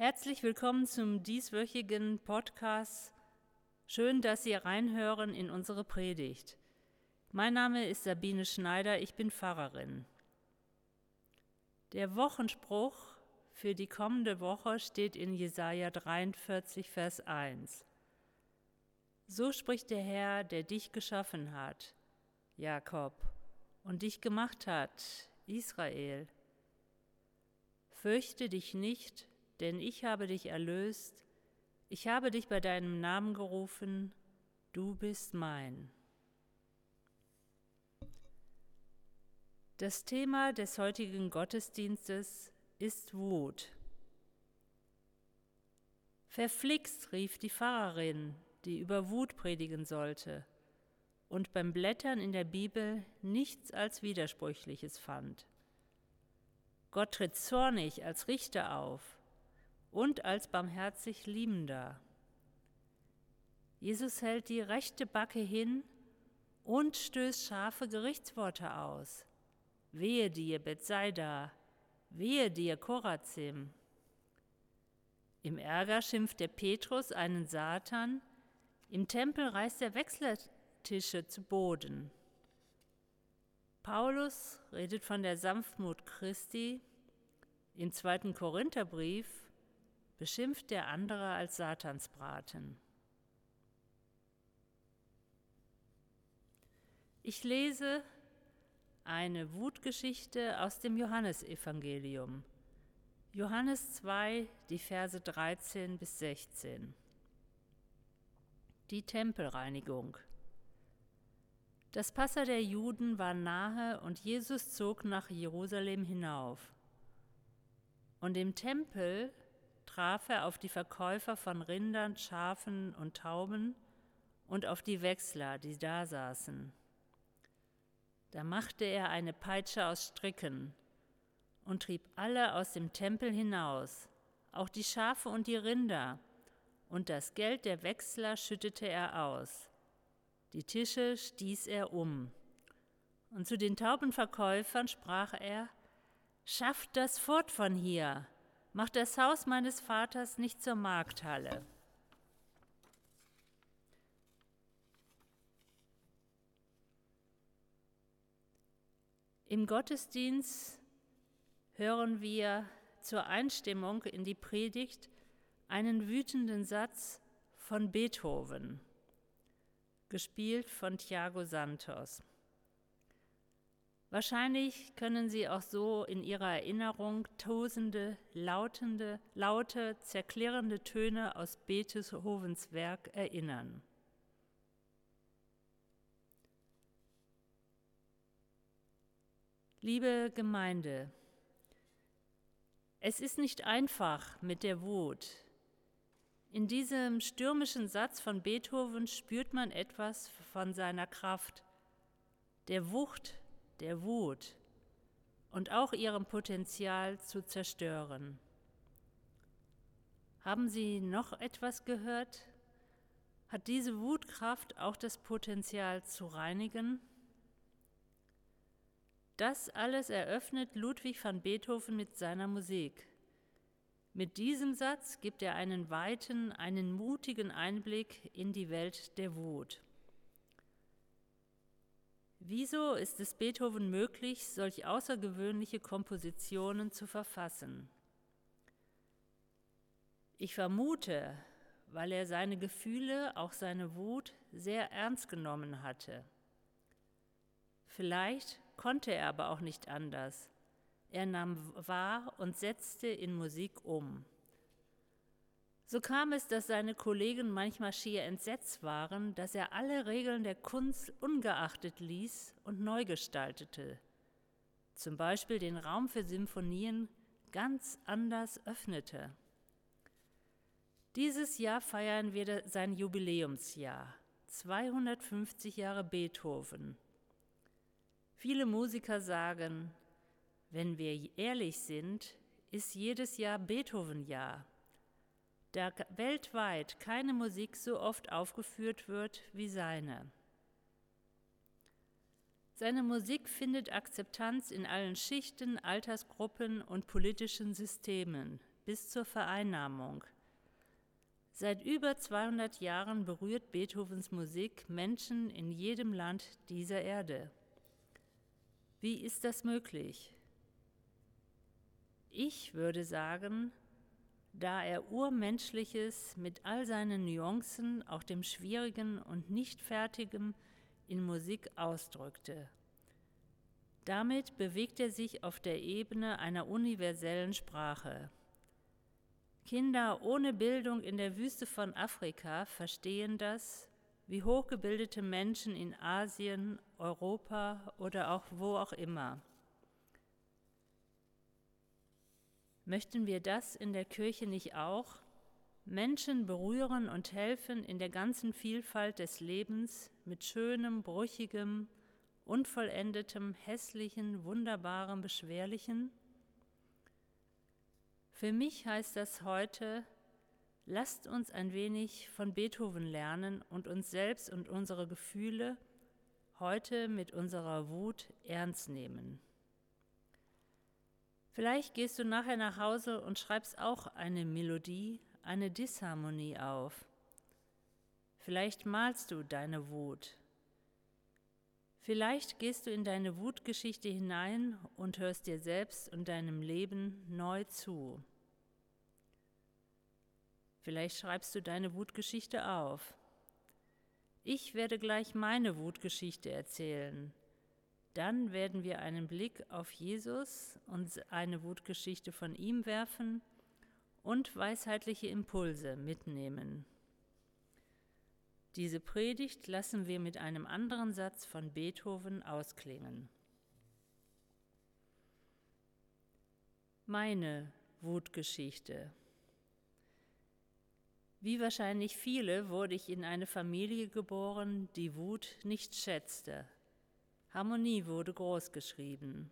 Herzlich willkommen zum dieswöchigen Podcast. Schön, dass Sie reinhören in unsere Predigt. Mein Name ist Sabine Schneider, ich bin Pfarrerin. Der Wochenspruch für die kommende Woche steht in Jesaja 43, Vers 1. So spricht der Herr, der dich geschaffen hat, Jakob, und dich gemacht hat, Israel. Fürchte dich nicht, denn ich habe dich erlöst, ich habe dich bei deinem Namen gerufen, du bist mein. Das Thema des heutigen Gottesdienstes ist Wut. Verflixt, rief die Pfarrerin, die über Wut predigen sollte und beim Blättern in der Bibel nichts als Widersprüchliches fand. Gott tritt zornig als Richter auf und als barmherzig Liebender. Jesus hält die rechte Backe hin und stößt scharfe Gerichtsworte aus. Wehe dir, Bethsaida, wehe dir, Korazim. Im Ärger schimpft der Petrus einen Satan, im Tempel reißt er Wechseltische zu Boden. Paulus redet von der Sanftmut Christi. Im zweiten Korintherbrief beschimpft der andere als Satansbraten. Ich lese eine Wutgeschichte aus dem Johannesevangelium. Johannes 2, die Verse 13 bis 16. Die Tempelreinigung. Das Passa der Juden war nahe und Jesus zog nach Jerusalem hinauf. Und im Tempel traf er auf die Verkäufer von Rindern, Schafen und Tauben und auf die Wechsler, die da saßen. Da machte er eine Peitsche aus Stricken und trieb alle aus dem Tempel hinaus, auch die Schafe und die Rinder, und das Geld der Wechsler schüttete er aus. Die Tische stieß er um. Und zu den Taubenverkäufern sprach er, Schafft das fort von hier, Mach das Haus meines Vaters nicht zur Markthalle. Im Gottesdienst hören wir zur Einstimmung in die Predigt einen wütenden Satz von Beethoven, gespielt von Thiago Santos. Wahrscheinlich können Sie auch so in Ihrer Erinnerung tosende, lautende, laute, zerklirrende Töne aus Beethovens Werk erinnern. Liebe Gemeinde, es ist nicht einfach mit der Wut. In diesem stürmischen Satz von Beethoven spürt man etwas von seiner Kraft, der Wucht, der Wut und auch ihrem Potenzial zu zerstören. Haben Sie noch etwas gehört? Hat diese Wutkraft auch das Potenzial zu reinigen? Das alles eröffnet Ludwig van Beethoven mit seiner Musik. Mit diesem Satz gibt er einen weiten, einen mutigen Einblick in die Welt der Wut. Wieso ist es Beethoven möglich, solch außergewöhnliche Kompositionen zu verfassen? Ich vermute, weil er seine Gefühle, auch seine Wut, sehr ernst genommen hatte. Vielleicht konnte er aber auch nicht anders. Er nahm wahr und setzte in Musik um. So kam es, dass seine Kollegen manchmal schier entsetzt waren, dass er alle Regeln der Kunst ungeachtet ließ und neu gestaltete. Zum Beispiel den Raum für Symphonien ganz anders öffnete. Dieses Jahr feiern wir sein Jubiläumsjahr, 250 Jahre Beethoven. Viele Musiker sagen, wenn wir ehrlich sind, ist jedes Jahr Beethoven-Jahr da weltweit keine Musik so oft aufgeführt wird wie seine. Seine Musik findet Akzeptanz in allen Schichten, Altersgruppen und politischen Systemen. bis zur Vereinnahmung. Seit über 200 Jahren berührt Beethovens Musik Menschen in jedem Land dieser Erde. Wie ist das möglich? Ich würde sagen, da er Urmenschliches mit all seinen Nuancen, auch dem Schwierigen und Nichtfertigen, in Musik ausdrückte. Damit bewegt er sich auf der Ebene einer universellen Sprache. Kinder ohne Bildung in der Wüste von Afrika verstehen das, wie hochgebildete Menschen in Asien, Europa oder auch wo auch immer. Möchten wir das in der Kirche nicht auch? Menschen berühren und helfen in der ganzen Vielfalt des Lebens mit schönem, brüchigem, unvollendetem, hässlichen, wunderbarem, beschwerlichen? Für mich heißt das heute, lasst uns ein wenig von Beethoven lernen und uns selbst und unsere Gefühle heute mit unserer Wut ernst nehmen. Vielleicht gehst du nachher nach Hause und schreibst auch eine Melodie, eine Disharmonie auf. Vielleicht malst du deine Wut. Vielleicht gehst du in deine Wutgeschichte hinein und hörst dir selbst und deinem Leben neu zu. Vielleicht schreibst du deine Wutgeschichte auf. Ich werde gleich meine Wutgeschichte erzählen. Dann werden wir einen Blick auf Jesus und eine Wutgeschichte von ihm werfen und weisheitliche Impulse mitnehmen. Diese Predigt lassen wir mit einem anderen Satz von Beethoven ausklingen. Meine Wutgeschichte. Wie wahrscheinlich viele wurde ich in eine Familie geboren, die Wut nicht schätzte. Harmonie wurde groß geschrieben.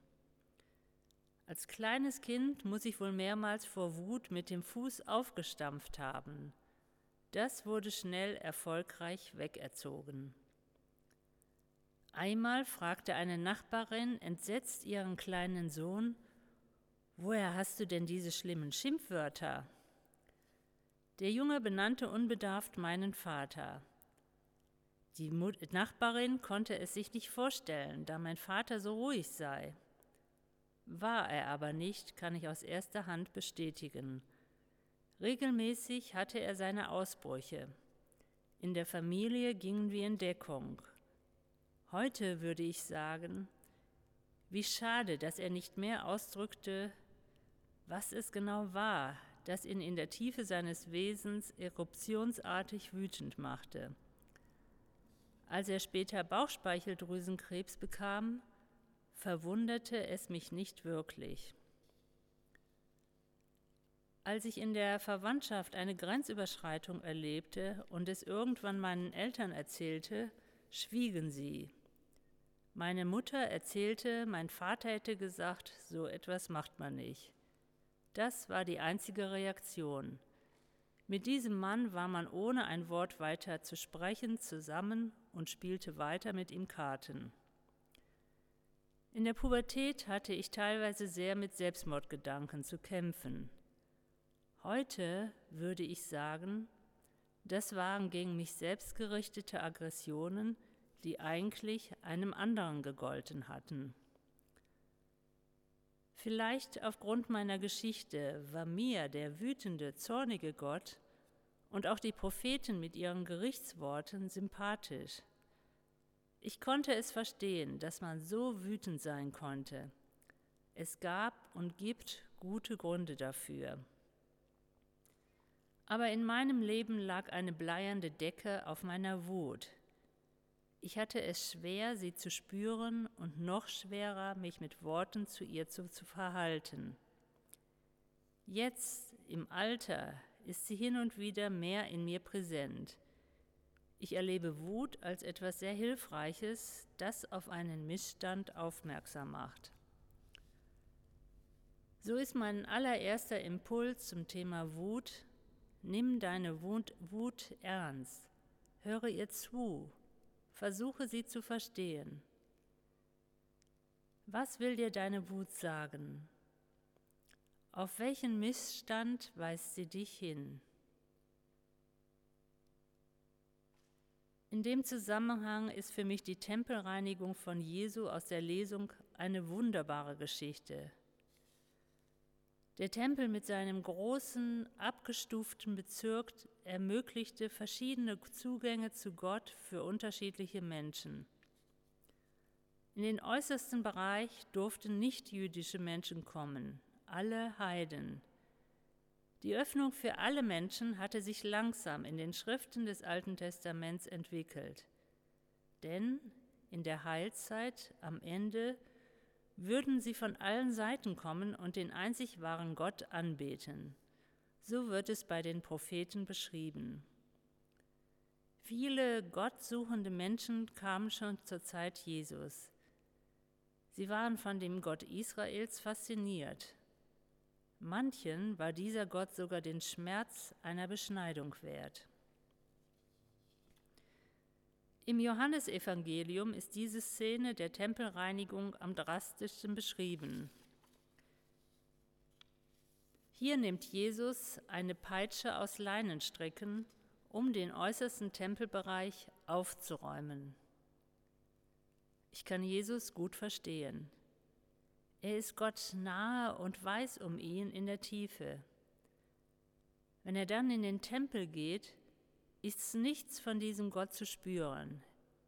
Als kleines Kind muss ich wohl mehrmals vor Wut mit dem Fuß aufgestampft haben. Das wurde schnell erfolgreich wegerzogen. Einmal fragte eine Nachbarin entsetzt ihren kleinen Sohn, Woher hast du denn diese schlimmen Schimpfwörter? Der Junge benannte unbedarft meinen Vater. Die Nachbarin konnte es sich nicht vorstellen, da mein Vater so ruhig sei. War er aber nicht, kann ich aus erster Hand bestätigen. Regelmäßig hatte er seine Ausbrüche. In der Familie gingen wir in Deckung. Heute würde ich sagen, wie schade, dass er nicht mehr ausdrückte, was es genau war, das ihn in der Tiefe seines Wesens eruptionsartig wütend machte. Als er später Bauchspeicheldrüsenkrebs bekam, verwunderte es mich nicht wirklich. Als ich in der Verwandtschaft eine Grenzüberschreitung erlebte und es irgendwann meinen Eltern erzählte, schwiegen sie. Meine Mutter erzählte, mein Vater hätte gesagt, so etwas macht man nicht. Das war die einzige Reaktion. Mit diesem Mann war man ohne ein Wort weiter zu sprechen zusammen und spielte weiter mit ihm Karten. In der Pubertät hatte ich teilweise sehr mit Selbstmordgedanken zu kämpfen. Heute würde ich sagen, das waren gegen mich selbst gerichtete Aggressionen, die eigentlich einem anderen gegolten hatten. Vielleicht aufgrund meiner Geschichte war mir der wütende, zornige Gott und auch die Propheten mit ihren Gerichtsworten sympathisch. Ich konnte es verstehen, dass man so wütend sein konnte. Es gab und gibt gute Gründe dafür. Aber in meinem Leben lag eine bleiernde Decke auf meiner Wut, ich hatte es schwer, sie zu spüren und noch schwerer, mich mit Worten zu ihr zu, zu verhalten. Jetzt, im Alter, ist sie hin und wieder mehr in mir präsent. Ich erlebe Wut als etwas sehr Hilfreiches, das auf einen Missstand aufmerksam macht. So ist mein allererster Impuls zum Thema Wut, nimm deine Wut, ernst, höre ihr zu, Versuche sie zu verstehen. Was will dir deine Wut sagen? Auf welchen Missstand weist sie dich hin? In dem Zusammenhang ist für mich die Tempelreinigung von Jesu aus der Lesung eine wunderbare Geschichte. Der Tempel mit seinem großen, abgestuften Bezirk ermöglichte verschiedene Zugänge zu Gott für unterschiedliche Menschen. In den äußersten Bereich durften nichtjüdische Menschen kommen, alle Heiden. Die Öffnung für alle Menschen hatte sich langsam in den Schriften des Alten Testaments entwickelt. Denn in der Heilzeit am Ende würden sie von allen Seiten kommen und den einzig wahren Gott anbeten. So wird es bei den Propheten beschrieben. Viele gottsuchende Menschen kamen schon zur Zeit Jesus. Sie waren von dem Gott Israels fasziniert Manchen war dieser Gott sogar den Schmerz einer Beschneidung wert. Im Johannesevangelium ist diese Szene der Tempelreinigung am drastischsten beschrieben. Hier nimmt Jesus eine Peitsche aus Leinenstricken, um den äußersten Tempelbereich aufzuräumen. Ich kann Jesus gut verstehen. Er ist Gott nahe und weiß um ihn in der Tiefe. Wenn er dann in den Tempel geht, ist nichts von diesem Gott zu spüren.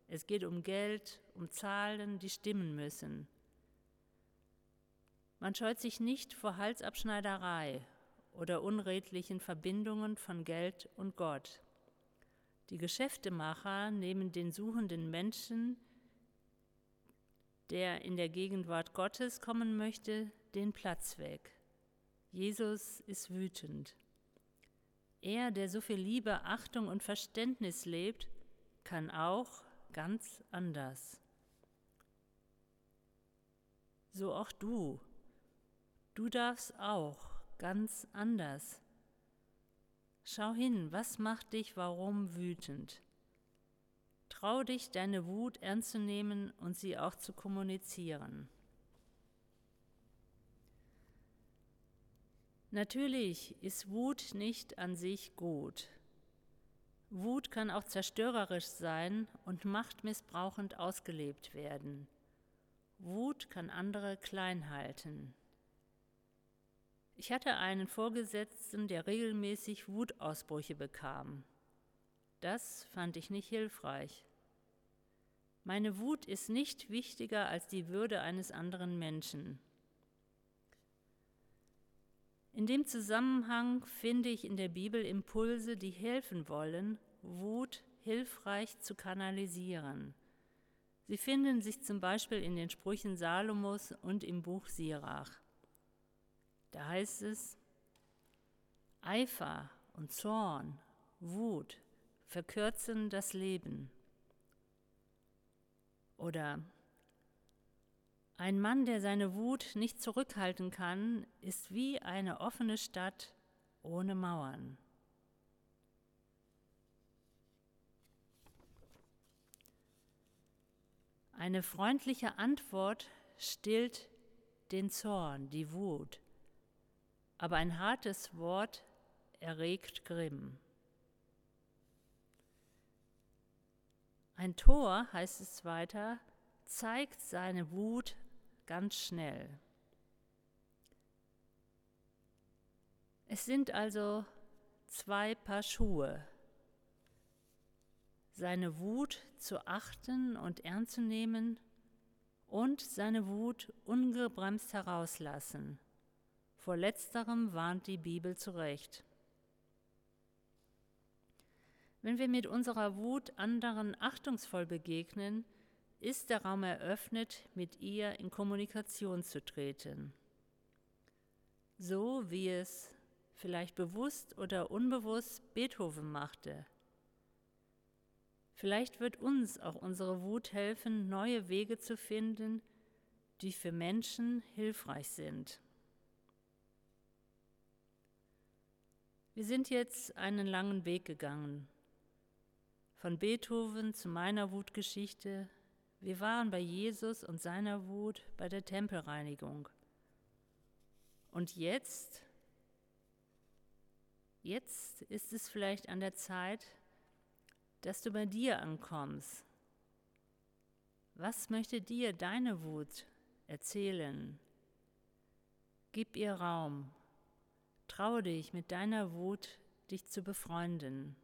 Es geht um Geld, um Zahlen, die stimmen müssen. Man scheut sich nicht vor Halsabschneiderei oder unredlichen Verbindungen von Geld und Gott. Die Geschäftemacher nehmen den suchenden Menschen der in der Gegenwart Gottes kommen möchte, den Platz weg. Jesus ist wütend. Er, der so viel Liebe, Achtung und Verständnis lebt, kann auch ganz anders. So auch du. Du darfst auch ganz anders. Schau hin, was macht dich warum wütend? Trau dich, deine Wut ernst zu nehmen und sie auch zu kommunizieren. Natürlich ist Wut nicht an sich gut. Wut kann auch zerstörerisch sein und machtmissbrauchend ausgelebt werden. Wut kann andere klein halten. Ich hatte einen Vorgesetzten, der regelmäßig Wutausbrüche bekam. Das fand ich nicht hilfreich. Meine Wut ist nicht wichtiger als die Würde eines anderen Menschen. In dem Zusammenhang finde ich in der Bibel Impulse, die helfen wollen, Wut hilfreich zu kanalisieren. Sie finden sich zum Beispiel in den Sprüchen Salomos und im Buch Sirach. Da heißt es, Eifer und Zorn, Wut verkürzen das Leben. Oder ein Mann, der seine Wut nicht zurückhalten kann, ist wie eine offene Stadt ohne Mauern. Eine freundliche Antwort stillt den Zorn, die Wut, aber ein hartes Wort erregt Grimm. Ein Tor, heißt es weiter, zeigt seine Wut ganz schnell. Es sind also zwei Paar Schuhe. Seine Wut zu achten und ernst zu nehmen und seine Wut ungebremst herauslassen. Vor letzterem warnt die Bibel zurecht. Wenn wir mit unserer Wut anderen achtungsvoll begegnen, ist der Raum eröffnet, mit ihr in Kommunikation zu treten. So wie es vielleicht bewusst oder unbewusst Beethoven machte. Vielleicht wird uns auch unsere Wut helfen, neue Wege zu finden, die für Menschen hilfreich sind. Wir sind jetzt einen langen Weg gegangen von Beethoven zu meiner Wutgeschichte. Wir waren bei Jesus und seiner Wut bei der Tempelreinigung. Und jetzt, jetzt ist es vielleicht an der Zeit, dass du bei dir ankommst. Was möchte dir deine Wut erzählen? Gib ihr Raum. Traue dich mit deiner Wut, dich zu befreunden.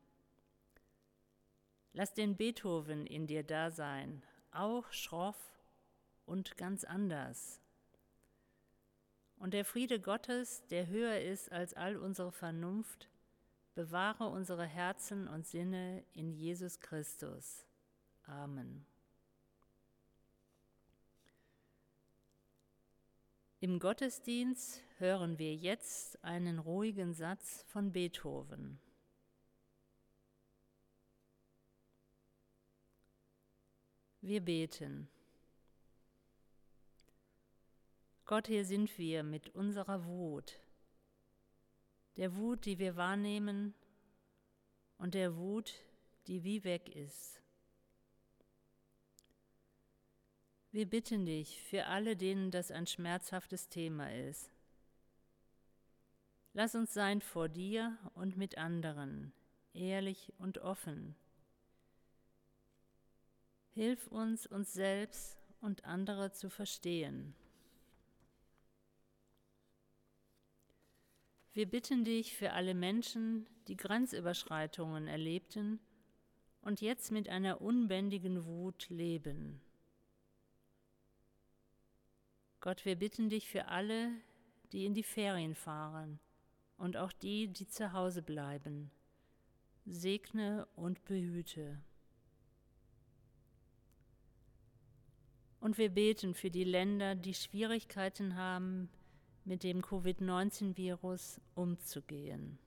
Lass den Beethoven in dir da sein, auch schroff und ganz anders. Und der Friede Gottes, der höher ist als all unsere Vernunft, bewahre unsere Herzen und Sinne in Jesus Christus. Amen. Im Gottesdienst hören wir jetzt einen ruhigen Satz von Beethoven. Wir beten. Gott, hier sind wir mit unserer Wut, der Wut, die wir wahrnehmen und der Wut, die wie weg ist. Wir bitten dich für alle, denen das ein schmerzhaftes Thema ist. Lass uns sein vor dir und mit anderen, ehrlich und offen Hilf uns, uns selbst und andere zu verstehen. Wir bitten dich für alle Menschen, die Grenzüberschreitungen erlebten und jetzt mit einer unbändigen Wut leben. Gott, wir bitten dich für alle, die in die Ferien fahren und auch die, die zu Hause bleiben. Segne und behüte. Und wir beten für die Länder, die Schwierigkeiten haben, mit dem Covid-19-Virus umzugehen.